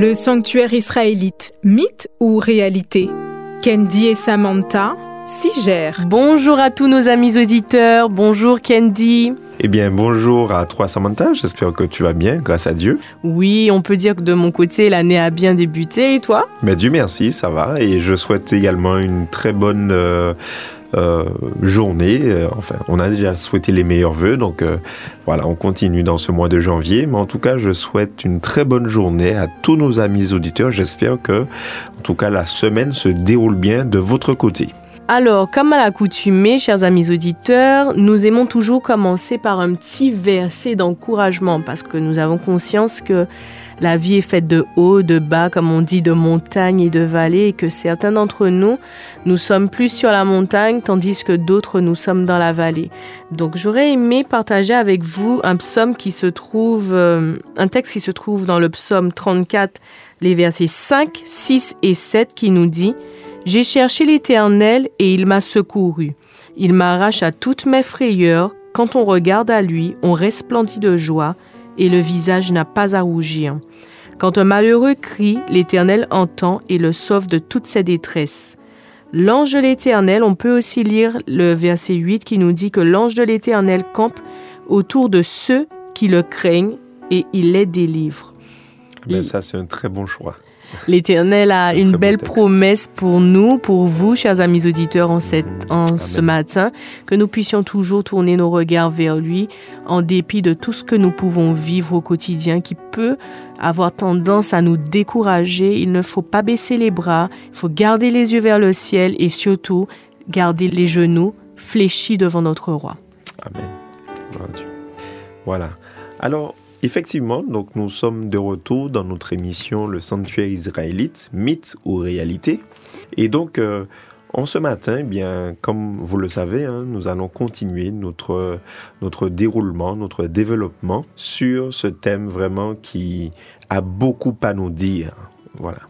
Le sanctuaire israélite, mythe ou réalité? Candy et Samantha s'y gèrent. Bonjour à tous nos amis auditeurs, bonjour Candy. Eh bien, bonjour à toi Samantha, j'espère que tu vas bien, grâce à Dieu. Oui, on peut dire que de mon côté, l'année a bien débuté, et toi? Mais Dieu merci, ça va, et je souhaite également une très bonne... euh, euh, journée. Euh, Enfin, on a déjà souhaité les meilleurs voeux, donc euh, voilà, on continue dans ce mois de janvier. Mais en tout cas, je souhaite une très bonne journée à tous nos amis auditeurs. J'espère que, en tout cas, la semaine se déroule bien de votre côté. Alors, comme à l'accoutumée, chers amis auditeurs, nous aimons toujours commencer par un petit verset d'encouragement parce que nous avons conscience que la vie est faite de hauts, de bas, comme on dit, de montagnes et de vallées, et que certains d'entre nous, nous sommes plus sur la montagne, tandis que d'autres, nous sommes dans la vallée. Donc, j'aurais aimé partager avec vous un psaume qui se trouve, euh, un texte qui se trouve dans le psaume 34, les versets 5, 6 et 7, qui nous dit j'ai cherché l'Éternel et il m'a secouru. Il m'arrache à toutes mes frayeurs. Quand on regarde à lui, on resplendit de joie et le visage n'a pas à rougir. Quand un malheureux crie, l'Éternel entend et le sauve de toutes ses détresses. L'ange de l'Éternel, on peut aussi lire le verset 8 qui nous dit que l'ange de l'Éternel campe autour de ceux qui le craignent et il les délivre. Ben, ça, c'est un très bon choix. L'Éternel a une belle promesse pour nous, pour vous, chers amis auditeurs, en, cette, ce matin, que nous puissions toujours tourner nos regards vers lui, en dépit de tout ce que nous pouvons vivre au quotidien, qui peut avoir tendance à nous décourager. Il ne faut pas baisser les bras, il faut garder les yeux vers le ciel et surtout garder les genoux fléchis devant notre roi. Amen. Voilà. Alors, effectivement, donc nous sommes de retour dans notre émission Le Sanctuaire israélite, mythe ou réalité. Et donc, euh, en ce matin, eh bien, comme vous le savez, hein, nous allons continuer notre, notre déroulement, notre développement sur ce thème vraiment qui a beaucoup à nous dire. Voilà.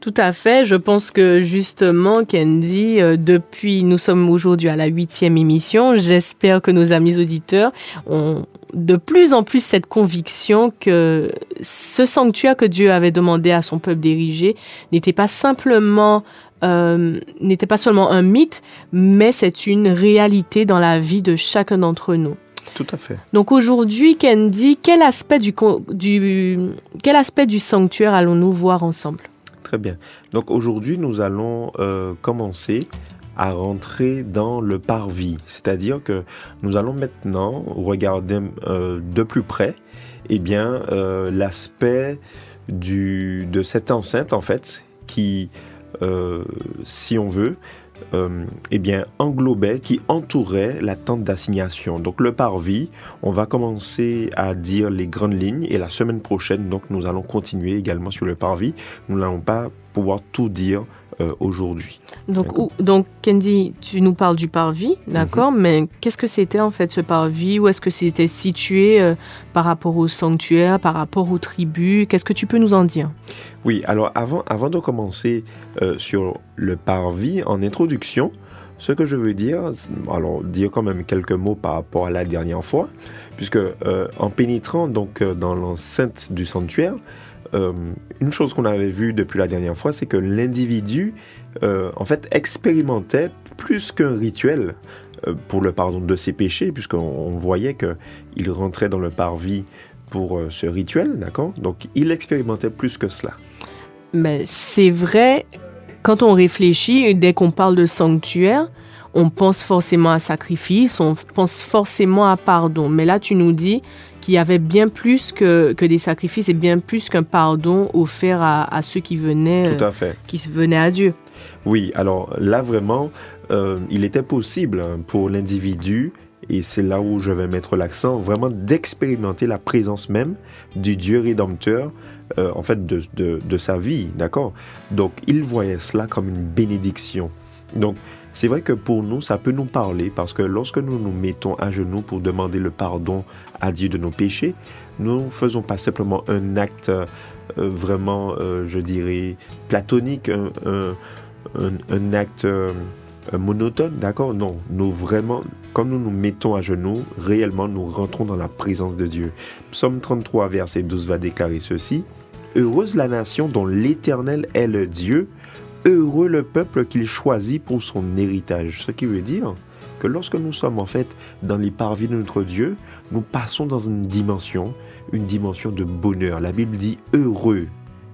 Tout à fait. Je pense que justement, Candy, euh, depuis, nous sommes aujourd'hui à la huitième émission. J'espère que nos amis auditeurs ont de plus en plus cette conviction que ce sanctuaire que Dieu avait demandé à son peuple d'ériger n'était pas simplement euh, n'était pas seulement un mythe, mais c'est une réalité dans la vie de chacun d'entre nous. Tout à fait. Donc aujourd'hui, Candy, quel aspect du, quel aspect du sanctuaire allons-nous voir ensemble? Très bien. Donc aujourd'hui, nous allons euh, commencer à rentrer dans le parvis. C'est-à-dire que nous allons maintenant regarder euh, de plus près eh bien, euh, l'aspect de cette enceinte, en fait, qui, euh, si on veut, euh, eh bien, englobait, qui entourait la tente d'assignation. Donc le parvis, on va commencer à dire les grandes lignes et la semaine prochaine, donc nous allons continuer également sur le parvis. Nous n'allons pas pouvoir tout dire euh, aujourd'hui. Donc, donc, Candy, tu nous parles du parvis, d'accord, mais qu'est-ce que c'était en fait ce parvis? Où est-ce que c'était situé euh, par rapport au sanctuaire, par rapport aux tribus? Qu'est-ce que tu peux nous en dire? Oui, alors avant, avant de commencer euh, sur le parvis, en introduction, ce que je veux dire, alors dire quand même quelques mots par rapport à la dernière fois, puisque en pénétrant donc dans l'enceinte du sanctuaire, euh, une chose qu'on avait vue depuis la dernière fois, c'est que l'individu, euh, en fait, expérimentait plus qu'un rituel euh, pour le pardon de ses péchés, puisqu'on on voyait que il rentrait dans le parvis pour ce rituel, d'accord? Donc, il expérimentait plus que cela. Mais c'est vrai, quand on réfléchit, dès qu'on parle de sanctuaire, on pense forcément à sacrifice, on pense forcément à pardon. Mais là, tu nous dis qu'il y avait bien plus que, que des sacrifices et bien plus qu'un pardon offert à, à ceux qui venaient, Tout à fait. qui se venaient à Dieu. Oui, alors là vraiment, euh, il était possible hein, pour l'individu, et c'est là où je vais mettre l'accent, vraiment d'expérimenter la présence même du Dieu rédempteur, euh, en fait, de, de- de sa vie, d'accord? Donc, il voyait cela comme une bénédiction. Donc, c'est vrai que pour nous, ça peut nous parler, parce que lorsque nous nous mettons à genoux pour demander le pardon à Dieu de nos péchés, nous ne faisons pas simplement un acte euh, vraiment, euh, je dirais, platonique, un- un, acte euh, monotone, d'accord? Non, nous vraiment, quand nous nous mettons à genoux, réellement, nous rentrons dans la présence de Dieu. Psaume 33, verset 12 va déclarer ceci. Heureuse la nation dont l'Éternel est le Dieu, heureux le peuple qu'il choisit pour son héritage. Ce qui veut dire que lorsque nous sommes en fait dans les parvis de notre Dieu, nous passons dans une dimension, une dimension de bonheur. La Bible dit heureux,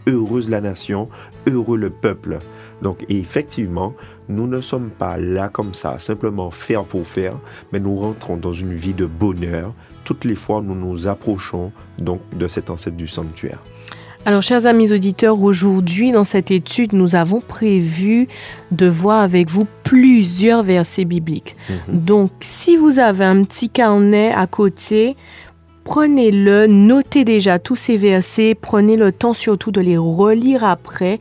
heureuse la nation, heureux le peuple. Donc effectivement, nous ne sommes pas là comme ça, simplement faire pour faire, mais nous rentrons dans une vie de bonheur toutes les fois nous nous approchons donc de cet ancêtre du sanctuaire. Alors, chers amis auditeurs, aujourd'hui, dans cette étude, nous avons prévu de voir avec vous plusieurs versets bibliques. Mhm. Donc, si vous avez un petit carnet à côté, prenez-le, notez déjà tous ces versets, prenez le temps surtout de les relire après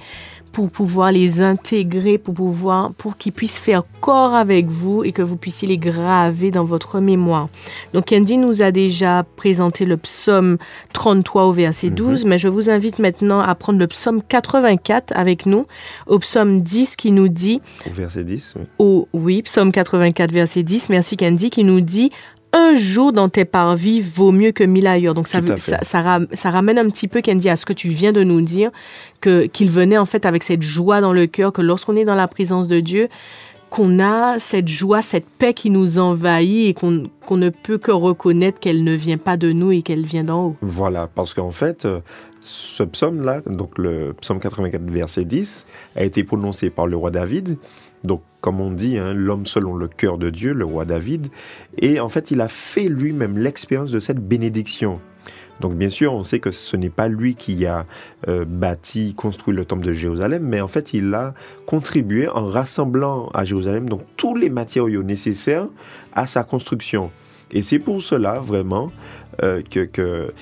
pour pouvoir les intégrer, pour pouvoir, pour qu'ils puissent faire corps avec vous et que vous puissiez les graver dans votre mémoire. Donc, Candy nous a déjà présenté le psaume 33 au verset 12, mhm. mais je vous invite maintenant à prendre le psaume 84 avec nous, au psaume 10 qui nous dit... Au verset 10, oui. Au, oui, psaume 84, verset 10, merci Candy, qui nous dit un jour dans tes parvis vaut mieux que mille ailleurs. Donc ça, ça, ramène un petit peu, Candy, à ce que tu viens de nous dire, que qu'il venait en fait avec cette joie dans le cœur, que lorsqu'on est dans la présence de Dieu, qu'on a cette joie, cette paix qui nous envahit et qu'on ne peut que reconnaître qu'elle ne vient pas de nous et qu'elle vient d'en haut. Voilà, parce qu'en fait, euh, ce psaume-là, donc le psaume 84, verset 10, a été prononcé par le roi David. Donc, comme on dit, hein, l'homme selon le cœur de Dieu, le roi David. Et en fait, il a fait lui-même l'expérience de cette bénédiction. Donc bien sûr, on sait que ce n'est pas lui qui a euh, bâti, construit le temple de Jérusalem, mais en fait, il a contribué en rassemblant à Jérusalem donc tous les matériaux nécessaires à sa construction. Et c'est pour cela vraiment euh, que,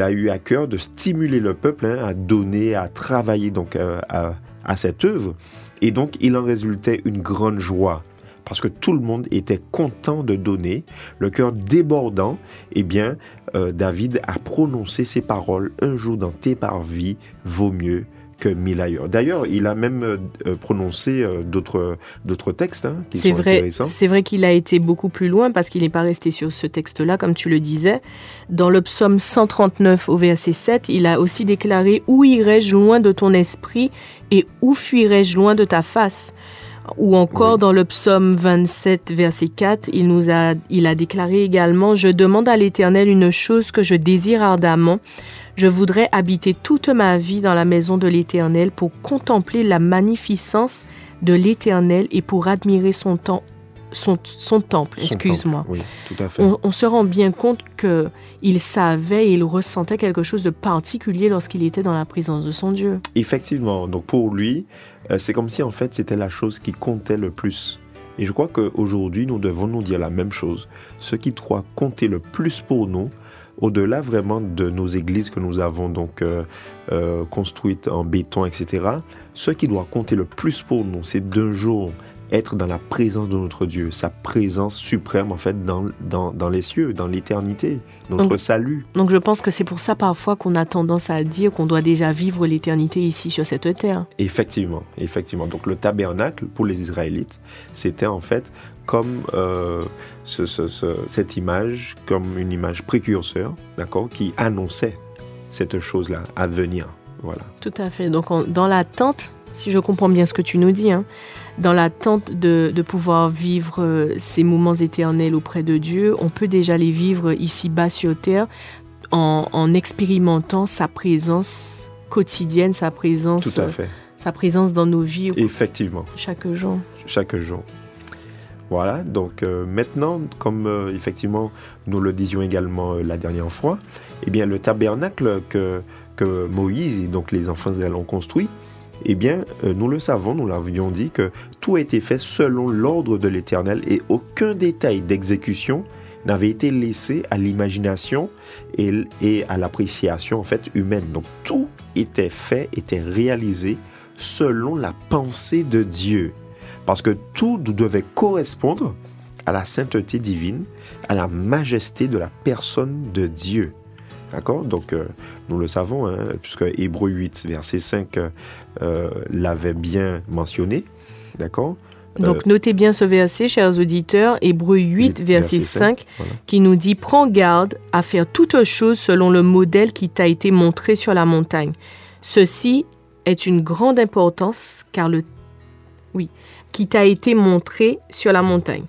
a eu à cœur de stimuler le peuple hein, à donner, à travailler donc euh, à cette œuvre. Et donc, il en résultait une grande joie parce que tout le monde était content de donner, le cœur débordant, eh bien, euh, David a prononcé ces paroles, un jour dans tes parvis vaut mieux que mille ailleurs. D'ailleurs, il a même euh, prononcé euh, d'autres d'autres textes hein, qui sont vrai, intéressants. C'est vrai qu'il a été beaucoup plus loin parce qu'il n'est pas resté sur ce texte-là, comme tu le disais. Dans le psaume 139 au verset 7, il a aussi déclaré Où irai-je loin de ton esprit et où fuirai-je loin de ta face? Ou encore dans le psaume 27, verset 4, il, nous a, il a déclaré également, Je demande à l'Éternel une chose que je désire ardemment. Je voudrais habiter toute ma vie dans la maison de l'Éternel pour contempler la magnificence de l'Éternel et pour admirer son, temps, son, son temple. Excuse-moi. Oui. On, on, se rend bien compte que il savait et il ressentait quelque chose de particulier lorsqu'il était dans la présence de son Dieu. Effectivement. Donc pour lui, euh, c'est comme si en fait c'était la chose qui comptait le plus. Et je crois qu'aujourd'hui, nous devons nous dire la même chose. Ce qui doit compter le plus pour nous, au-delà vraiment de nos églises que nous avons donc euh, euh, construites en béton, etc., ce qui doit compter le plus pour nous, c'est d'un jour être dans la présence de notre Dieu, sa présence suprême en fait dans, dans, les cieux, dans l'éternité, notre salut. Donc je pense que c'est pour ça parfois qu'on a tendance à dire qu'on doit déjà vivre l'éternité ici sur cette terre. Effectivement, effectivement. Donc le tabernacle pour les Israélites, c'était en fait comme euh, cette image, comme une image précurseur, d'accord, qui annonçait cette chose-là à venir. Voilà. Tout à fait. Donc dans l'attente, si je comprends bien ce que tu nous dis, hein, dans l'attente de, de, pouvoir vivre euh, ces moments éternels auprès de Dieu, on peut déjà les vivre ici-bas sur terre en, en, expérimentant sa présence quotidienne, sa présence, Tout à fait. sa présence dans nos vies. Effectivement. Chaque jour. Chaque jour. Voilà, donc euh, maintenant, comme euh, effectivement nous le disions également la dernière fois, eh bien le tabernacle que, Moïse et donc les enfants d'Israël ont construit, eh bien, euh, nous le savons, nous l'avions dit, que tout a été fait selon l'ordre de l'Éternel et aucun détail d'exécution n'avait été laissé à l'imagination et, à l'appréciation en fait humaine. Donc tout était fait, était réalisé selon la pensée de Dieu. Parce que tout devait correspondre à la sainteté divine, à la majesté de la personne de Dieu. D'accord? Donc, euh, nous le savons, hein, puisque Hébreu 8, verset 5 euh, l'avait bien mentionné. D'accord? Donc, euh, notez bien ce verset, chers auditeurs, Hébreu 8, verset, 5, qui nous dit Prends garde à faire toutes choses selon le modèle qui t'a été montré sur la montagne. Ceci est une grande importance car le oui, qui t'a été montré sur la montagne.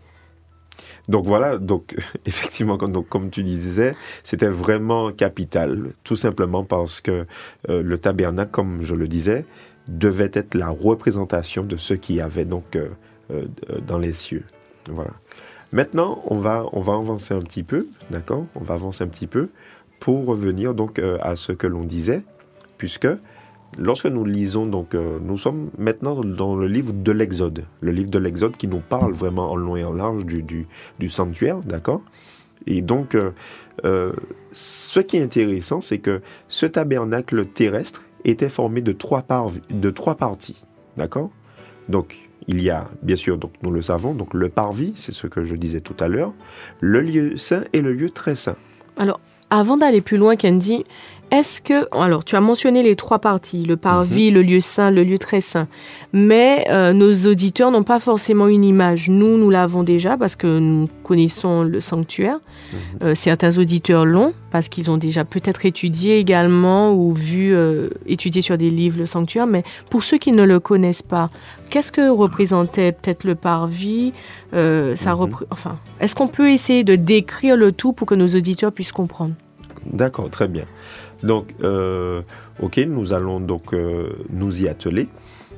Donc voilà, donc effectivement, comme, donc, comme tu disais, c'était vraiment capital, tout simplement parce que euh, le tabernacle, comme je le disais, devait être la représentation de ce qu'il y avait donc euh, euh, dans les cieux. Voilà. Maintenant, on va, on va avancer un petit peu, d'accord? On va avancer un petit peu pour revenir donc à ce que l'on disait, puisque lorsque nous lisons, donc, euh, nous sommes maintenant dans le livre de l'Exode, le livre de l'Exode qui nous parle vraiment en long et en large du, du, sanctuaire, d'accord? Et donc, euh, euh, ce qui est intéressant, c'est que ce tabernacle terrestre était formé de trois, de trois parties, d'accord? Donc, il y a, bien sûr, donc nous le savons, donc le parvis, c'est ce que je disais tout à l'heure, le lieu saint et le lieu très saint. Alors, avant d'aller plus loin, Candy, est-ce que, alors tu as mentionné les trois parties, le parvis, mhm. le lieu saint, le lieu très saint, mais euh, nos auditeurs n'ont pas forcément une image. Nous, nous l'avons déjà parce que nous connaissons le sanctuaire. Mhm. Euh, certains auditeurs l'ont parce qu'ils ont déjà peut-être étudié également ou vu, euh, étudié sur des livres le sanctuaire, mais pour ceux qui ne le connaissent pas, qu'est-ce que représentait peut-être le parvis? Ça mhm. Enfin, est-ce qu'on peut essayer de décrire le tout pour que nos auditeurs puissent comprendre? D'accord, très bien. Donc, euh, ok, nous allons donc euh, nous y atteler.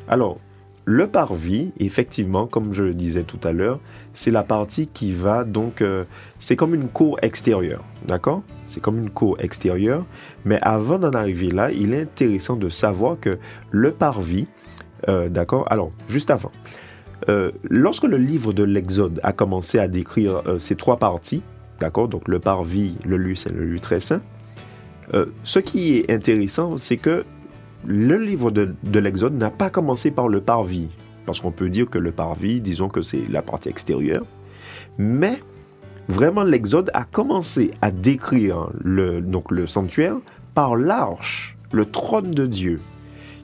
Alors, le parvis, effectivement, comme je le disais tout à l'heure, c'est la partie qui va donc, euh, c'est comme une cour extérieure, d'accord? C'est comme une cour extérieure. Mais avant d'en arriver là, il est intéressant de savoir que le parvis, d'accord? Alors, juste avant, lorsque le livre de l'Exode a commencé à décrire ces trois parties, d'accord? Donc le parvis, le lieu c'est le lieu très saint. Euh, ce qui est intéressant, c'est que le livre de, l'Exode n'a pas commencé par le parvis, parce qu'on peut dire que le parvis, disons que c'est la partie extérieure, mais vraiment l'Exode a commencé à décrire le, donc le sanctuaire par l'arche, le trône de Dieu,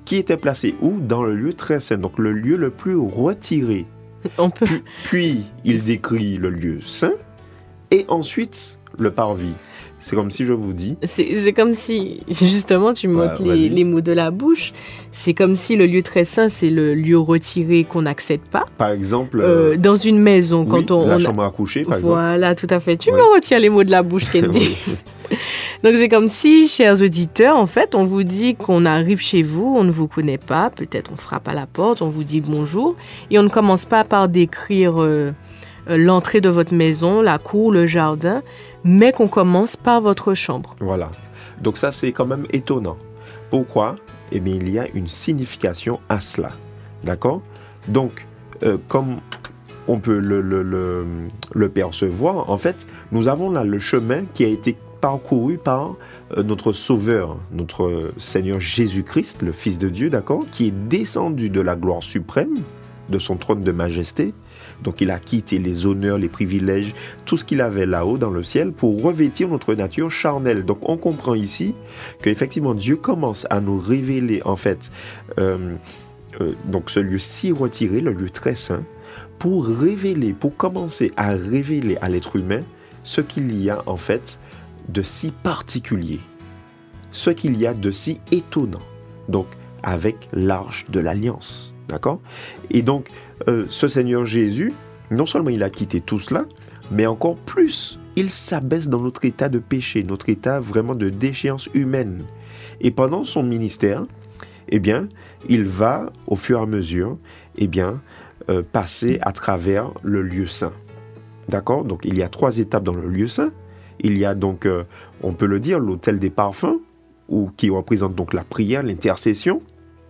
qui était placé où? Dans le lieu très saint, donc le lieu le plus retiré. On peut... puis il décrit le lieu saint, et ensuite le parvis. C'est comme si je vous dis. C'est comme si, justement, tu me les, mots de la bouche. C'est comme si le lieu très saint, c'est le lieu retiré qu'on n'accède pas. Par exemple. Euh, euh, dans une maison, quand on. La chambre à coucher, par exemple. Voilà, tout à fait. Tu me retires les mots de la bouche, Candy. Donc c'est comme si, chers auditeurs, en fait, on vous dit qu'on arrive chez vous, on ne vous connaît pas, peut-être on frappe à la porte, on vous dit bonjour, et on ne commence pas par décrire euh, l'entrée de votre maison, la cour, le jardin, mais qu'on commence par votre chambre. Voilà. Donc ça, c'est quand même étonnant. Pourquoi? Eh bien, il y a une signification à cela. D'accord? Donc, euh, comme on peut le, le, percevoir, en fait, nous avons là le chemin qui a été parcouru par euh, notre Sauveur, notre Seigneur Jésus-Christ, le Fils de Dieu, d'accord Qui est descendu de la gloire suprême, de son trône de majesté, donc il a quitté les honneurs, les privilèges, tout ce qu'il avait là-haut dans le ciel pour revêtir notre nature charnelle. Donc on comprend ici qu'effectivement Dieu commence à nous révéler en fait euh, euh, donc ce lieu si retiré, le lieu très saint, pour révéler, pour commencer à révéler à l'être humain ce qu'il y a en fait de si particulier, ce qu'il y a de si étonnant. Donc avec l'arche de l'alliance. D'accord? Et donc, euh, ce Seigneur Jésus, non seulement il a quitté tout cela, mais encore plus, il s'abaisse dans notre état de péché, notre état vraiment de déchéance humaine. Et pendant son ministère, eh bien, il va, au fur et à mesure, eh bien, euh, passer à travers le lieu saint. D'accord? Donc, il y a trois étapes dans le lieu saint. Il y a donc, euh, on peut le dire, l'autel des parfums, ou qui représente donc la prière, l'intercession.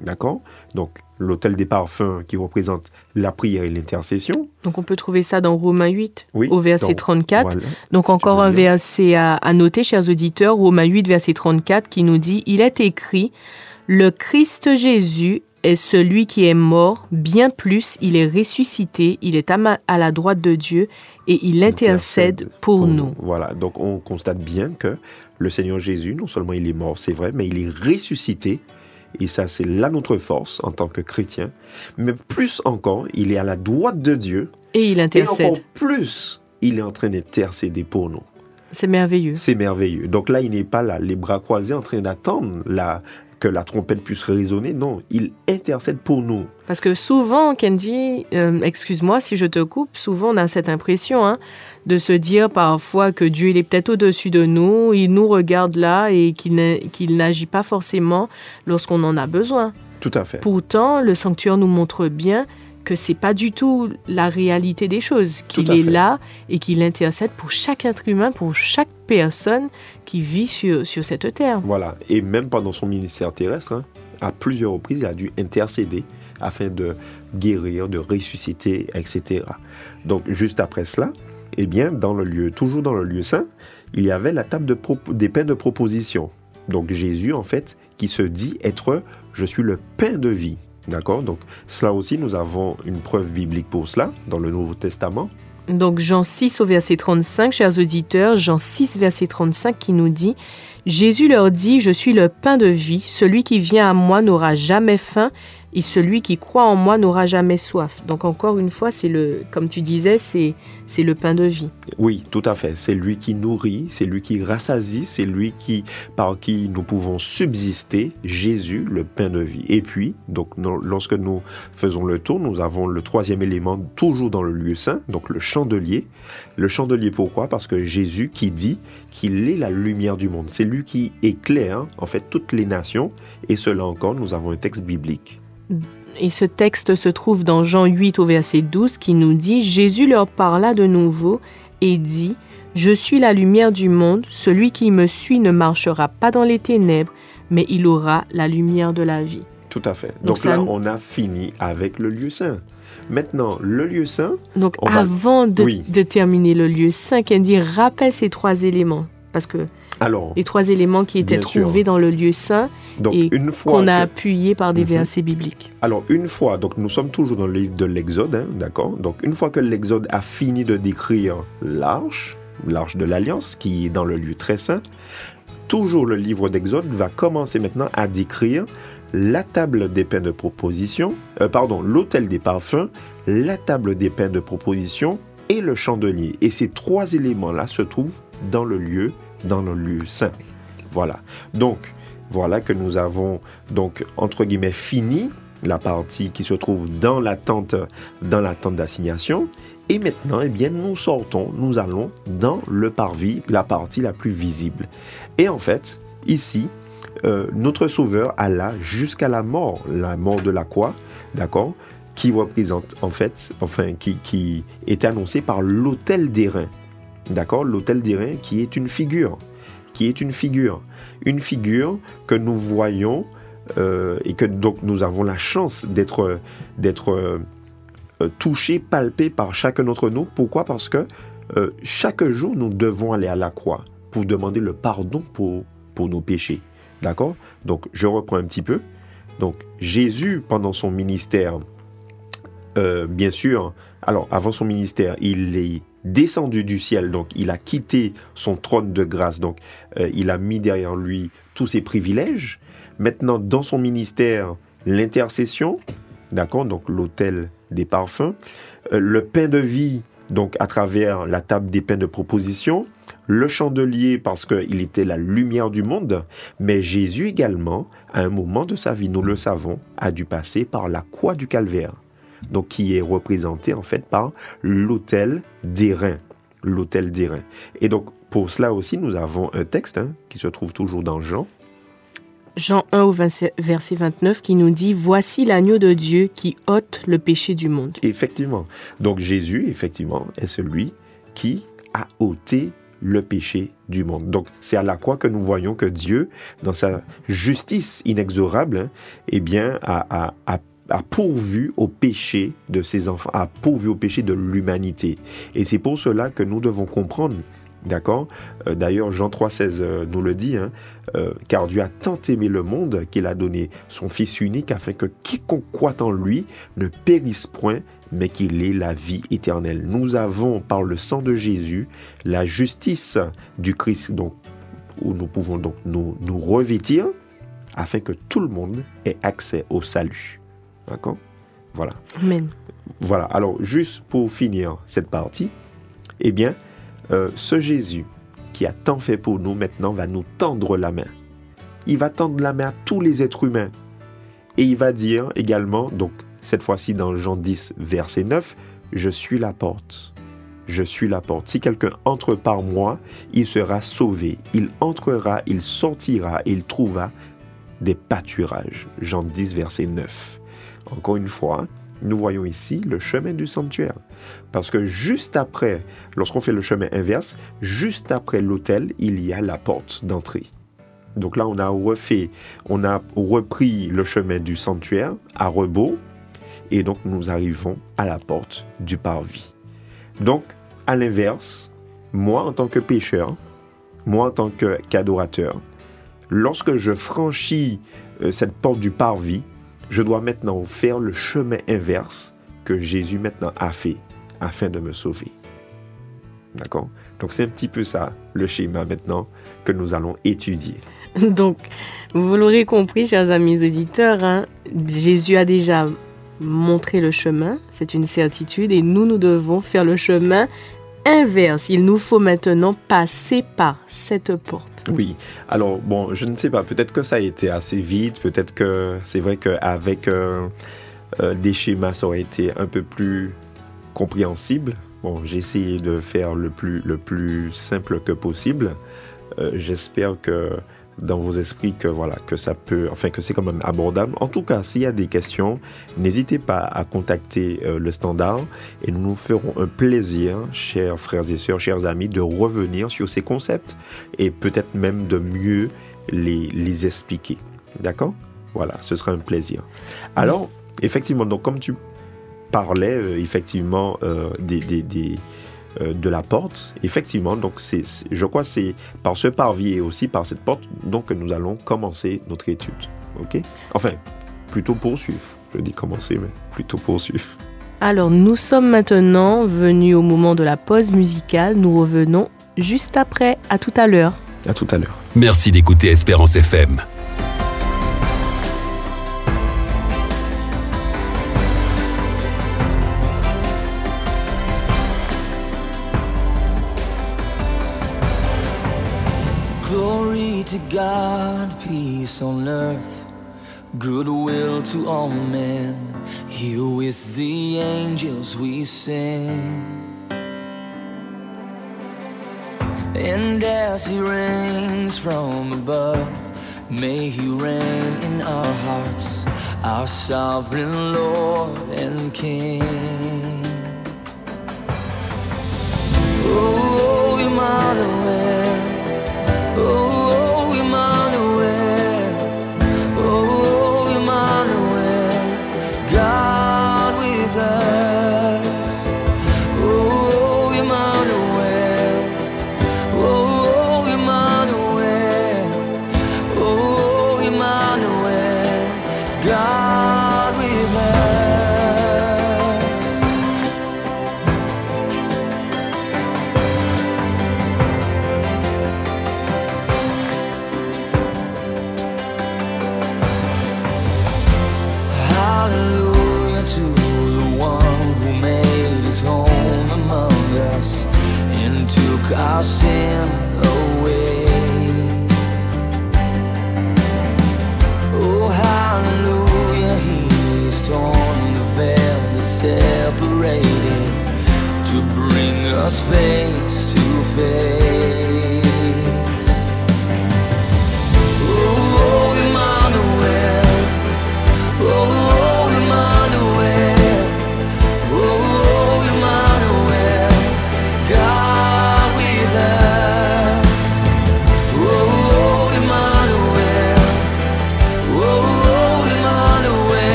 D'accord Donc, l'autel des parfums qui représente la prière et l'intercession. Donc, on peut trouver ça dans Romains 8, au verset 34. donc, encore un verset à, noter, chers auditeurs, Romains 8, verset 34, qui nous dit Il est écrit, Le Christ Jésus est celui qui est mort, bien plus, il est ressuscité, il est à, la droite de Dieu et il intercède, pour, nous. Voilà, donc on constate bien que le Seigneur Jésus, non seulement il est mort, c'est vrai, mais il est ressuscité et ça, c'est là notre force en tant que chrétien. Mais plus encore, il est à la droite de Dieu. Et il intercède. Et encore plus, il est en train d'intercéder pour nous. C'est merveilleux. C'est merveilleux. Donc là, il n'est pas là, les bras croisés, en train d'attendre la, que la trompette puisse résonner. Non, il intercède pour nous. Parce que souvent, Kenji, euh, excuse-moi si je te coupe, souvent on a cette impression hein, de se dire parfois que Dieu il est peut-être au-dessus de nous, il nous regarde là et qu'il n'agit pas forcément lorsqu'on en a besoin. Tout à fait. Pourtant, le sanctuaire nous montre bien que c'est pas du tout la réalité des choses, qu'il est là et qu'il intercède pour chaque être humain, pour chaque personne qui vit sur, sur cette terre. Voilà, et même pendant son ministère terrestre, hein, à plusieurs reprises, il a dû intercéder afin de guérir, de ressusciter, etc. Donc juste après cela, eh bien, dans le lieu, toujours dans le lieu saint, il y avait la table de des pains de proposition. Donc Jésus, en fait, qui se dit être je suis le pain de vie. D'accord? Donc cela aussi, nous avons une preuve biblique pour cela dans le Nouveau Testament. Donc Jean 6 au verset 35, chers auditeurs, Jean 6 verset 35 qui nous dit, Jésus leur dit, Je suis le pain de vie, celui qui vient à moi n'aura jamais faim, et celui qui croit en moi n'aura jamais soif. Donc encore une fois, c'est le, comme tu disais, c'est c'est le pain de vie. Oui, tout à fait. C'est lui qui nourrit, c'est lui qui rassasie, c'est lui qui par qui nous pouvons subsister. Jésus, le pain de vie. Et puis, donc lorsque nous faisons le tour, nous avons le troisième élément toujours dans le lieu saint, donc le chandelier. Le chandelier, pourquoi? Parce que Jésus qui dit qu'il est la lumière du monde. C'est lui qui éclaire en fait toutes les nations. Et cela encore, nous avons un texte biblique. Et ce texte se trouve dans Jean 8 au verset 12 qui nous dit, Jésus leur parla de nouveau et dit, Je suis la lumière du monde, celui qui me suit ne marchera pas dans les ténèbres, mais il aura la lumière de la vie. Tout à fait. Donc, là, on a fini avec le lieu saint. Maintenant, le lieu saint. Donc, avant de, de, terminer le lieu saint, Candy rappelle ces trois éléments. Parce que alors, les trois éléments qui étaient trouvés dans le lieu saint donc, et qu'on a appuyé par des mhm. versets bibliques. Alors, une fois, donc nous sommes toujours dans le livre de l'Exode, hein, d'accord Donc, une fois que l'Exode a fini de décrire l'arche, l'arche de l'Alliance, qui est dans le lieu très saint, toujours le livre d'Exode va commencer maintenant à décrire la table des pains de proposition, euh, pardon, l'autel des parfums, la table des pains de proposition et le chandelier. Et ces trois éléments-là se trouvent dans le lieu dans le lieu saint. Voilà. Donc, voilà que nous avons, donc, entre guillemets, fini la partie qui se trouve dans la tente, dans d'assignation. Et maintenant, eh bien, nous sortons, nous allons dans le parvis, la partie la plus visible. Et en fait, ici, euh, notre Sauveur alla jusqu'à la mort, la mort de la croix, d'accord, qui représente en fait, enfin, qui, qui est annoncé par l'autel des reins. D'accord? L'hôtel d'Irin qui est une figure. Qui est une figure. Une figure que nous voyons euh, et que donc nous avons la chance d'être euh, euh, touchés, palpés par chacun d'entre nous. Pourquoi? Parce que chaque jour, nous devons aller à la croix pour demander le pardon pour, pour nos péchés. D'accord? Donc, je reprends un petit peu. Donc, Jésus, pendant son ministère, bien sûr, alors avant son ministère, il est descendu du ciel, donc il a quitté son trône de grâce, donc euh, il a mis derrière lui tous ses privilèges. Maintenant, dans son ministère, l'intercession, d'accord, donc l'autel des parfums, euh, le pain de vie, donc à travers la table des pains de proposition, le chandelier parce qu'il était la lumière du monde, mais Jésus également, à un moment de sa vie, nous le savons, a dû passer par la croix du calvaire donc qui est représenté en fait par l'autel d'airain. L'autel d'airain. Et donc pour cela aussi, nous avons un texte hein, qui se trouve toujours dans Jean. Jean 1 au verset 29 qui nous dit Voici l'agneau de Dieu qui ôte le péché du monde. Effectivement. Donc Jésus, effectivement, est celui qui a ôté le péché du monde. Donc c'est à la croix que nous voyons que Dieu, dans sa justice inexorable, hein, eh bien, a, a, a a pourvu au péché de ses enfants, a pourvu au péché de l'humanité. Et c'est pour cela que nous devons comprendre D'accord euh, D'ailleurs, Jean 3,16 euh, nous le dit, hein, euh, car Dieu a tant aimé le monde qu'il a donné son Fils unique afin que quiconque croit en lui ne périsse point, mais qu'il ait la vie éternelle. Nous avons, par le sang de Jésus, la justice du Christ, donc, où nous pouvons donc nous, nous revêtir afin que tout le monde ait accès au salut. D'accord Voilà. Amen. Voilà. Alors, juste pour finir cette partie, eh bien, euh, ce Jésus qui a tant fait pour nous maintenant va nous tendre la main. il va tendre la main à tous les êtres humains. Et il va dire également, donc cette fois-ci dans Jean 10, verset 9, Je suis la porte. Je suis la porte. Si quelqu'un entre par moi, il sera sauvé. Il entrera, il sortira, il trouvera des pâturages. Jean 10, verset 9. Encore une fois, nous voyons ici le chemin du sanctuaire. Parce que juste après, lorsqu'on fait le chemin inverse, juste après l'autel, il y a la porte d'entrée. Donc là, on a refait, on a repris le chemin du sanctuaire à rebours, et donc nous arrivons à la porte du parvis. Donc, à l'inverse, moi en tant que pécheur, moi en tant qu'adorateur, lorsque je franchis euh, cette porte du parvis, je dois maintenant faire le chemin inverse que Jésus maintenant a fait afin de me sauver. D'accord? Donc c'est un petit peu ça le schéma maintenant que nous allons étudier. Donc, vous l'aurez compris, chers amis auditeurs, hein, Jésus a déjà montré le chemin, c'est une certitude, et nous, nous devons faire le chemin inverse. Il nous faut maintenant passer par cette porte. Oui. Alors, bon, je ne sais pas, peut-être que ça a été assez vite, peut-être que c'est vrai qu'avec euh, euh, des schémas, ça aurait été un peu plus compréhensible. Bon, j'ai essayé de faire le plus, le plus simple que possible. Euh, j'espère que dans vos esprits que voilà que ça peut enfin que c'est quand même abordable. En tout cas s'il y a des questions n'hésitez pas à contacter euh, le standard et nous nous ferons un plaisir chers frères et sœurs chers amis de revenir sur ces concepts et peut-être même de mieux les, les expliquer. D'accord? Voilà ce sera un plaisir. Alors effectivement donc comme tu parlais euh, effectivement euh, des, des, des de la porte. Effectivement, donc c'est, je crois c'est par ce parvis et aussi par cette porte donc que nous allons commencer notre étude. Ok? Enfin, plutôt poursuivre. Je dis commencer, mais plutôt poursuivre. Alors, nous sommes maintenant venus au moment de la pause musicale. Nous revenons juste après. À tout à l'heure. À tout à l'heure. Merci d'écouter Espérance FM. To God, peace on earth, goodwill to all men. Here with the angels we sing. And as He reigns from above, may He reign in our hearts, our sovereign Lord and King. Oh, Emmanuel. Oh,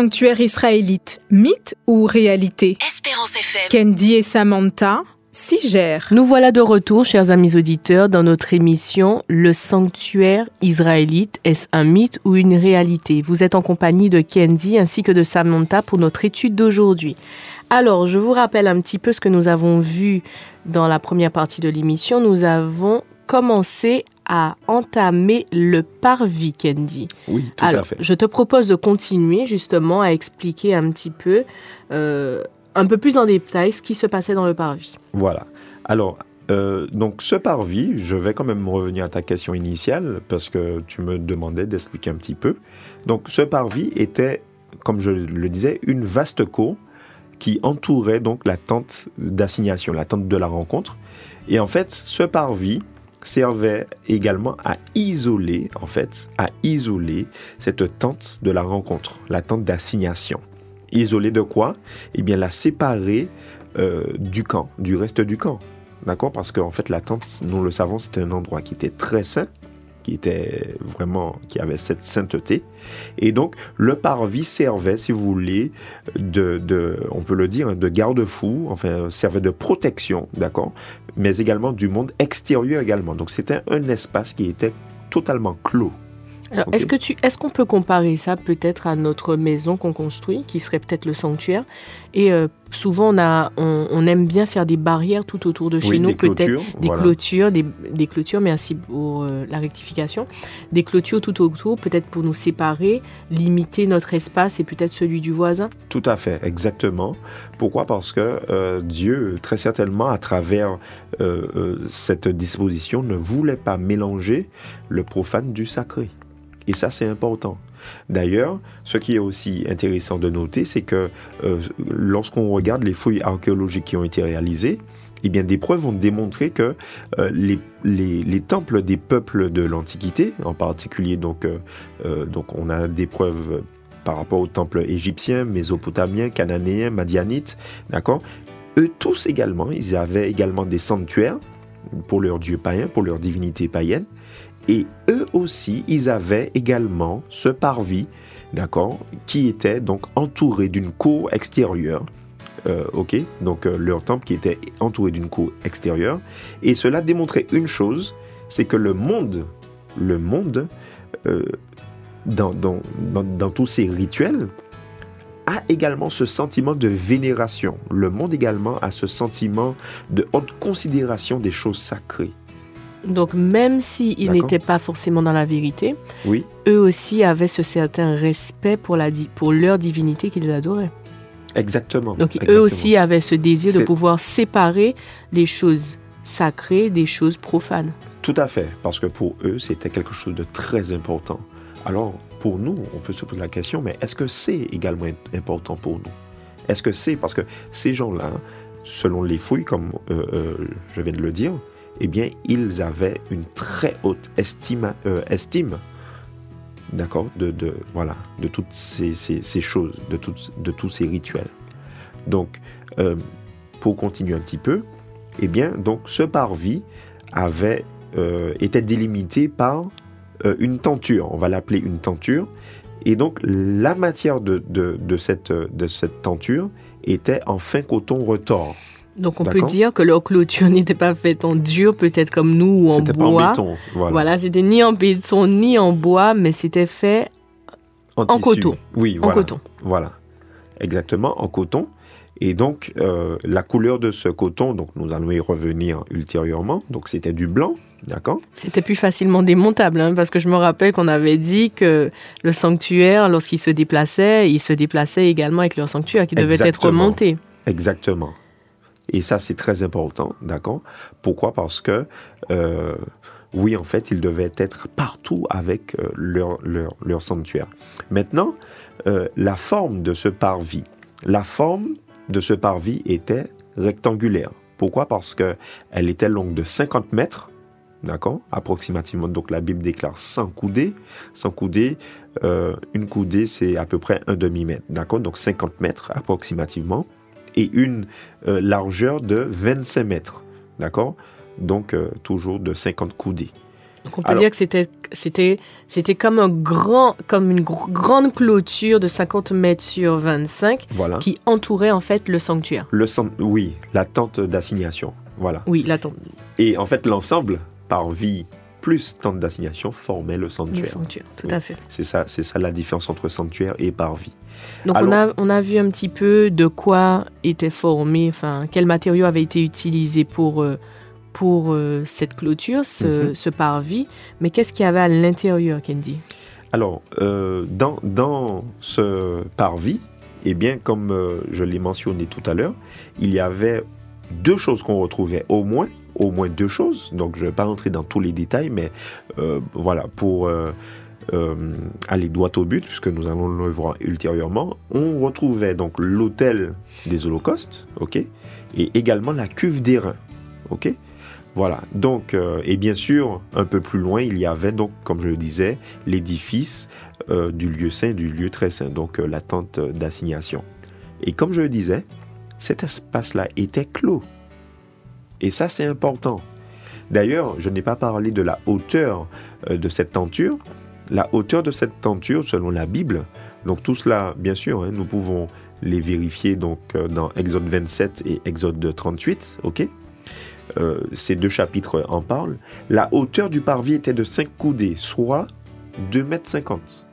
sanctuaire israélite, mythe ou réalité? Espérance FM. Candy et Samantha s'y gèrent. Nous voilà de retour, chers amis auditeurs, dans notre émission Le sanctuaire israélite, est-ce un mythe ou une réalité? Vous êtes en compagnie de Candy ainsi que de Samantha pour notre étude d'aujourd'hui. Alors, je vous rappelle un petit peu ce que nous avons vu dans la première partie de l'émission. Nous avons commencé à entamer le parvis, Candy. Oui, tout Alors, à fait. je te propose de continuer justement à expliquer un petit peu, euh, un peu plus en détail, ce qui se passait dans le parvis. Voilà. Alors, euh, donc ce parvis, je vais quand même revenir à ta question initiale parce que tu me demandais d'expliquer un petit peu. Donc ce parvis était, comme je le disais, une vaste cour qui entourait donc la tente d'assignation, la tente de la rencontre. Et en fait, ce parvis servait également à isoler, en fait, à isoler cette tente de la rencontre, la tente d'assignation. Isoler de quoi? Eh bien, la séparer euh, du camp, du reste du camp. D'accord? Parce qu'en fait, la tente, nous le savons, c'était un endroit qui était très saint, qui était vraiment, qui avait cette sainteté. Et donc, le parvis servait, si vous voulez, de, de on peut le dire, de garde-fou, enfin, servait de protection, d'accord Mais également du monde extérieur également. Donc, c'était un espace qui était totalement clos. Alors, est-ce que tu, est-ce qu'on peut comparer ça peut-être à notre maison qu'on construit, qui serait peut-être le sanctuaire? Et euh, souvent, on, a, on, on aime bien faire des barrières tout autour de chez Oui, nous, des peut-être clôtures, des voilà. clôtures, des, des clôtures, merci pour euh, la rectification, des clôtures tout autour, peut-être pour nous séparer, limiter notre espace et peut-être celui du voisin? Tout à fait, exactement. Pourquoi? Parce que euh, Dieu, très certainement, à travers cette disposition, ne voulait pas mélanger le profane du sacré. Et ça, c'est important. D'ailleurs, ce qui est aussi intéressant de noter, c'est que euh, lorsqu'on regarde les fouilles archéologiques qui ont été réalisées, eh bien, des preuves ont démontré que euh, les, les- les temples des peuples de l'Antiquité, en particulier, donc, euh, donc on a des preuves par rapport aux temples égyptiens, mésopotamiens, cananéens, madianites, d'accord? Eux tous également, ils avaient également des sanctuaires pour leurs dieux païens, pour leurs divinités païennes. Et eux aussi, ils avaient également ce parvis, d'accord, qui était donc entouré d'une cour extérieure. Euh, ok, donc euh, leur temple qui était entouré d'une cour extérieure. Et cela démontrait une chose, c'est que le monde, le monde, euh, dans, dans, tous ces rituels, a également ce sentiment de vénération. Le monde également a ce sentiment de haute considération des choses sacrées. Donc, même s'ils D'accord. n'étaient pas forcément dans la vérité, Oui, eux aussi avaient ce certain respect pour, la, di- pour leur divinité qu'ils adoraient. exactement. Donc exactement. eux aussi avaient ce désir de pouvoir séparer les choses sacrées des choses profanes. Tout à fait, parce que pour eux, c'était quelque chose de très important. Alors, pour nous, on peut se poser la question, mais est-ce que c'est également important pour nous? Est-ce que c'est parce que ces gens-là, selon les fouilles, comme euh, euh, je viens de le dire, eh bien, ils avaient une très haute estime, euh, d'accord, de, voilà, de toutes ces, choses, de, de tous ces rituels. Donc, euh, pour continuer un petit peu, eh bien, donc, ce parvis avait, euh, était délimité par une tenture, on va l'appeler une tenture, et donc la matière de, de cette, de cette tenture était en fin coton retors. Donc on peut dire que leur clôture n'était pas faite en dur, peut-être comme nous, ou en C'était pas en bois. béton, voilà. Voilà, c'était ni en béton ni en bois, mais c'était fait En, En coton. Oui, en voilà. coton. Voilà, exactement, en coton. Et donc, euh, la couleur de ce coton, donc nous allons y revenir ultérieurement. Donc, c'était du blanc, d'accord? C'était plus facilement démontable, hein, parce que je me rappelle qu'on avait dit que le sanctuaire, lorsqu'il se déplaçait, il se déplaçait également avec leur sanctuaire qui devait être remonté. Exactement. Et ça, c'est très important, d'accord? Pourquoi? Parce que, euh, oui, en fait, ils devaient être partout avec euh, leur, leur, leur sanctuaire. Maintenant, euh, la forme de ce parvis, la forme de ce parvis était rectangulaire. Pourquoi? Parce que elle était longue de 50 mètres, d'accord? Approximativement, donc la Bible déclare 100 coudées. 100 coudées, une coudée, c'est à peu près un demi-mètre, d'accord? Donc 50 mètres approximativement et une euh, largeur de 25 mètres. D'accord? Donc, euh, toujours de 50 coudées. Donc on peut Alors- dire que c'était c'était c'était comme un grand comme une gr- grande clôture de 50 mètres sur 25 Voilà. qui entourait en fait le sanctuaire. Le oui, la tente d'assignation. Voilà. Oui, la tente, Et en fait, l'ensemble, par vie plus tente d'assignation, formait le le sanctuaire. sanctuaire, tout Oui. à fait. C'est ça, c'est ça la différence entre sanctuaire et parvis. Donc on, a, on a vu un petit peu de quoi était formé, enfin, quels matériaux avaient été utilisés pour, euh, pour euh, cette clôture, ce, Mhm. ce parvis. Mais qu'est-ce qu'il y avait à l'intérieur, Candy Alors, euh, dans, dans ce parvis, eh bien, comme je l'ai mentionné tout à l'heure, il y avait deux choses qu'on retrouvait, au moins, au moins deux choses. Donc, je ne vais pas rentrer dans tous les détails, mais euh, voilà, pour euh, euh, aller droit au but, puisque nous allons le voir ultérieurement, on retrouvait donc l'autel des holocaustes, ok, et également la cuve d'airain, ok. Voilà, donc, et bien sûr, un peu plus loin, il y avait donc, comme je le disais, l'édifice du lieu saint, du lieu très saint, donc la tente d'assignation. Et comme je le disais, cet espace-là était clos. Et ça, c'est important. D'ailleurs, je n'ai pas parlé de la hauteur euh, de cette tenture. La hauteur de cette tenture, selon la Bible, donc tout cela, bien sûr, hein, nous pouvons les vérifier donc euh, dans Exode 27 et Exode 38, ok? Euh, Ces deux chapitres en parlent. La hauteur du parvis était de 5 coudées, soit 2 mètres 50.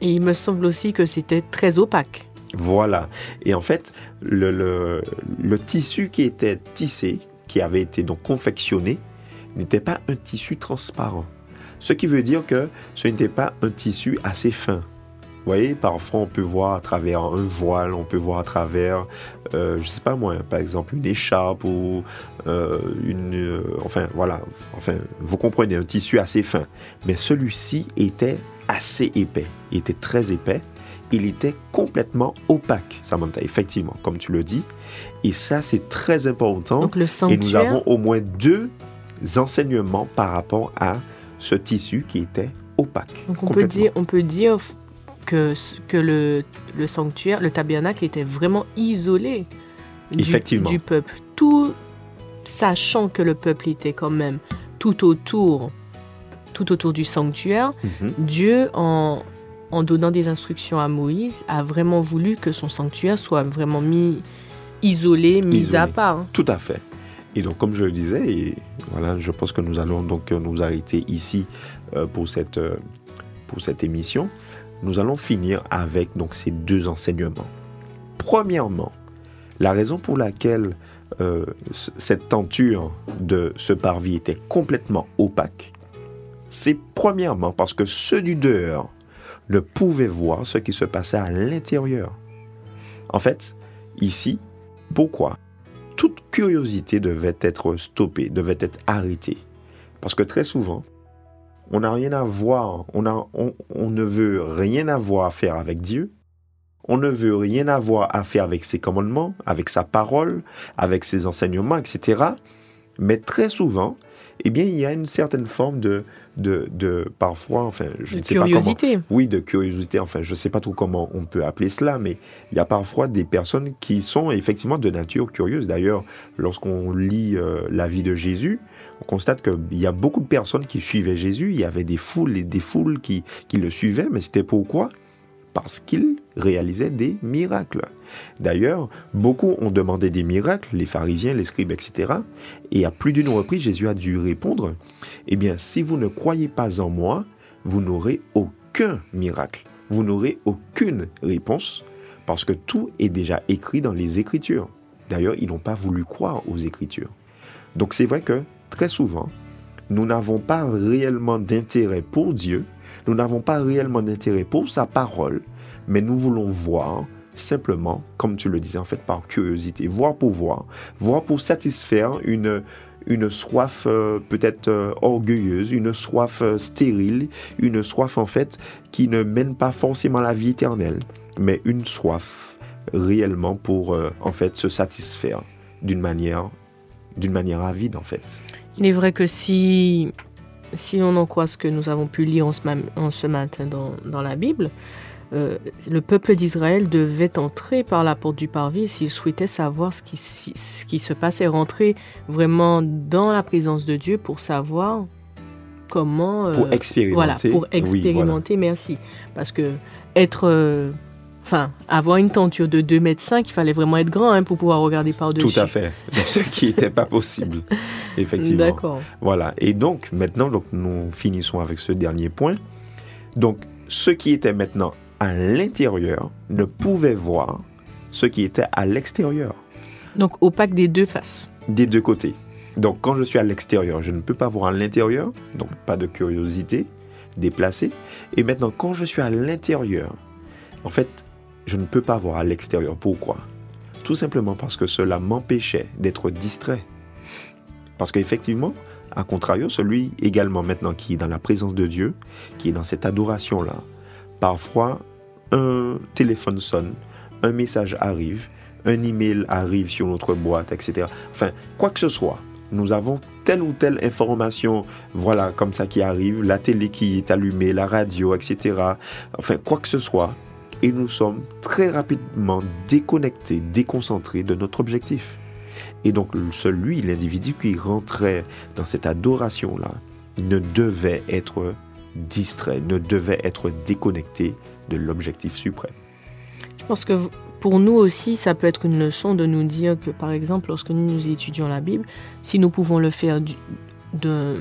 Et il me semble aussi que c'était très opaque. Voilà. Et en fait, le, le- le tissu qui était tissé, qui avait été donc confectionné, n'était pas un tissu transparent. Ce qui veut dire que ce n'était pas un tissu assez fin. Vous voyez, parfois on peut voir à travers un voile, on peut voir à travers, euh, je sais pas moi, par exemple une écharpe ou euh, une, euh, enfin voilà, enfin vous comprenez, un tissu assez fin. Mais celui-ci était assez épais, était très épais il était complètement opaque, Samantha, effectivement, comme tu le dis. Et ça, c'est très important. Donc le Et nous avons au moins deux enseignements par rapport à ce tissu qui était opaque. donc on peut dire, on peut dire que, que le, le sanctuaire, le tabernacle était vraiment isolé du, Effectivement. du peuple. Tout, sachant que le peuple était quand même tout autour, tout autour du sanctuaire, Mhm. Dieu, en, en donnant des instructions à Moïse, a vraiment voulu que son sanctuaire soit vraiment mis isolé, mis Isolé. à part. Tout à fait. Et donc, comme je le disais, et voilà, je pense que nous allons donc euh, nous arrêter ici euh, pour, cette, euh, pour cette émission. Nous allons finir avec donc ces deux enseignements. Premièrement, la raison pour laquelle euh, cette tenture de ce parvis était complètement opaque, c'est premièrement parce que ceux du dehors ne pouvaient voir ce qui se passait à l'intérieur. En fait, ici, pourquoi toute curiosité devait être stoppée, devait être arrêtée? Parce que très souvent, on n'a rien à voir, on, on ne veut rien avoir à faire avec Dieu, on ne veut rien avoir à faire avec ses commandements, avec sa parole, avec ses enseignements, etc. Mais très souvent, eh bien, il y a une certaine forme de, de, de parfois, enfin, je De ne sais pas comment, curiosité. oui, de curiosité, enfin, je ne sais pas trop comment on peut appeler cela, mais il y a parfois des personnes qui sont effectivement de nature curieuse. D'ailleurs, lorsqu'on lit euh, la vie de Jésus, on constate qu'il y a beaucoup de personnes qui suivaient Jésus, il y avait des foules et des foules qui, qui le suivaient, mais c'était pourquoi Parce qu'il réalisait des miracles. D'ailleurs, beaucoup ont demandé des miracles, les pharisiens, les scribes, etc. Et à plus d'une reprise, Jésus a dû répondre, eh bien, si vous ne croyez pas en moi, vous n'aurez aucun miracle. Vous n'aurez aucune réponse parce que tout est déjà écrit dans les Écritures. D'ailleurs, ils n'ont pas voulu croire aux Écritures. Donc c'est vrai que très souvent, nous n'avons pas réellement d'intérêt pour Dieu, nous n'avons pas réellement d'intérêt pour sa parole, mais nous voulons voir simplement, comme tu le disais en fait, par curiosité, voir pour voir, voir pour satisfaire une, une soif euh, peut-être euh, orgueilleuse, une soif euh, stérile, une soif en fait qui ne mène pas forcément à la vie éternelle, mais une soif réellement pour en fait se satisfaire d'une manière d'une manière avide en fait. Il est vrai que si, si on en croit ce que nous avons pu lire en ce, mam- en ce matin dans, dans la Bible, euh, le peuple d'Israël devait entrer par la porte du parvis s'il souhaitait savoir ce qui, si- ce qui se passait, rentrer vraiment dans la présence de Dieu pour savoir comment... euh, Pour expérimenter. Voilà, pour Oui, voilà. expérimenter, merci. Parce que être... Enfin, avoir une tenture de 2 mètres 5, il fallait vraiment être grand hein, pour pouvoir regarder par-dessus. Tout à fait. Ce qui n'était pas possible, effectivement. D'accord. Voilà. Et donc, maintenant, donc, nous finissons avec ce dernier point. Donc, ceux qui étaient maintenant à l'intérieur ne pouvaient voir ce qui était à l'extérieur, Donc, opaque des deux faces. des deux côtés. Donc, quand je suis à l'extérieur, je ne peux pas voir à l'intérieur, donc pas de curiosité déplacée. Et maintenant, quand je suis à l'intérieur, en fait, je ne peux pas voir à l'extérieur. Pourquoi? Tout simplement parce que cela m'empêchait d'être distrait. Parce qu'effectivement, à contrario, celui également maintenant qui est dans la présence de Dieu, qui est dans cette adoration-là, parfois un téléphone sonne, un message arrive, un email arrive sur notre boîte, etc. Enfin, quoi que ce soit, nous avons telle ou telle information, voilà, comme ça qui arrive, la télé qui est allumée, la radio, etc. Enfin, quoi que ce soit, et nous sommes très rapidement déconnectés, déconcentrés de notre objectif. Et donc, celui, l'individu qui rentrait dans cette adoration-là, ne devait être distrait, ne devait être déconnecté de l'objectif suprême. Je pense que pour nous aussi, ça peut être une leçon de nous dire que, par exemple, lorsque nous, étudions la Bible, si nous pouvons le faire du- de,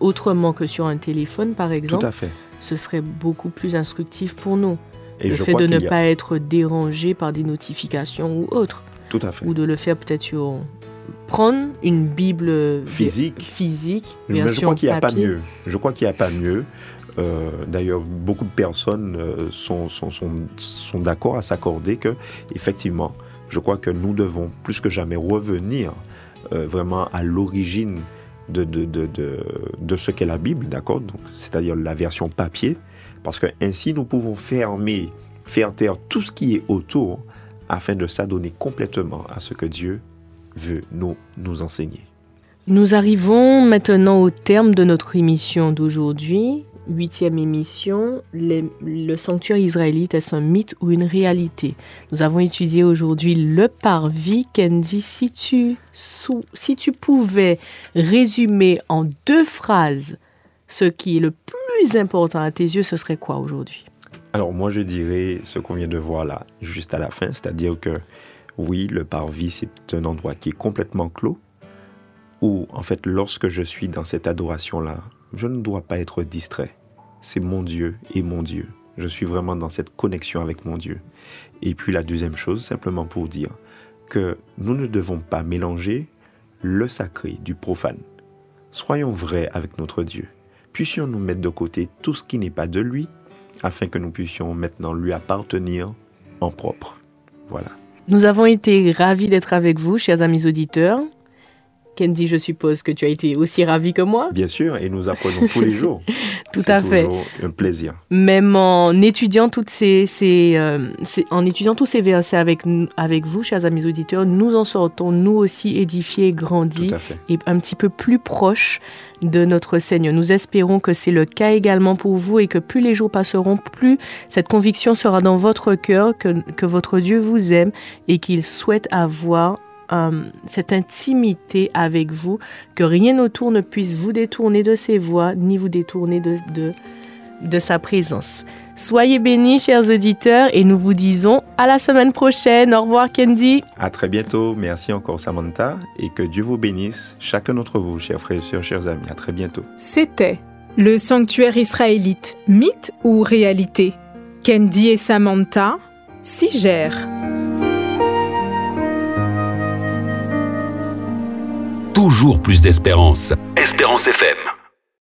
autrement que sur un téléphone, par Tout exemple, à fait. ce serait beaucoup plus instructif pour nous. Et le je fait crois de ne a- pas être dérangé par des notifications ou autres. Tout à fait. Ou de le faire peut-être sur... Prendre une Bible Physique. physique Mais je crois qu'il n'y a pas mieux. Je crois qu'il n'y a pas mieux. Euh, D'ailleurs, beaucoup de personnes euh, sont, sont, sont, sont d'accord à s'accorder que, effectivement, je crois que nous devons plus que jamais revenir euh, vraiment à l'origine de, de, de, de, de ce qu'est la Bible, d'accord? C'est-à-dire la version papier, parce que ainsi nous pouvons fermer, faire taire tout ce qui est autour afin de s'adonner complètement à ce que Dieu veut nous, nous enseigner. Nous arrivons maintenant au terme de notre émission d'aujourd'hui. Huitième émission, le sanctuaire israélite, est-ce un mythe ou une réalité Nous avons étudié aujourd'hui le parvis. Sou- si tu pouvais résumer en deux phrases ce qui est le plus important à tes yeux, ce serait quoi aujourd'hui? Alors moi je dirais ce qu'on vient de voir là, juste à la fin, c'est-à-dire que oui, le parvis c'est un endroit qui est complètement clos, où en fait lorsque je suis dans cette adoration-là, je ne dois pas être distrait. C'est mon Dieu et mon Dieu. Je suis vraiment dans cette connexion avec mon Dieu. Et puis la deuxième chose, simplement pour dire que nous ne devons pas mélanger le sacré du profane. Soyons vrais avec notre Dieu. Puissions nous mettre de côté tout ce qui n'est pas de lui afin que nous puissions maintenant lui appartenir en propre. Voilà. Nous avons été ravis d'être avec vous, chers amis auditeurs. Candy, je suppose que tu as été aussi ravi que moi. Bien sûr, et nous apprenons tous les jours. Tout C'est à fait. toujours un plaisir. même en étudiant toutes ces, ces, euh, ces- en étudiant tous ces versets avec vous, chers amis auditeurs, nous en sortons nous aussi édifiés, grandis et un petit peu plus proches de notre Seigneur. Nous espérons que c'est le cas également pour vous et que plus les jours passeront, plus cette conviction sera dans votre cœur que, que votre Dieu vous aime et qu'il souhaite avoir euh, cette intimité avec vous, que rien autour ne puisse vous détourner de ses voies, ni vous détourner de, de, de sa présence. Soyez bénis, chers auditeurs, et nous vous disons à la semaine prochaine. Au revoir, Candy. À très bientôt. Merci encore, Samantha. Et que Dieu vous bénisse, chacun d'entre vous, chers frères et sœurs, chers amis. À très bientôt. C'était le sanctuaire israélite, mythe ou réalité? Candy et Samantha s'y gèrent. Toujours plus d'espérance. Espérance FM.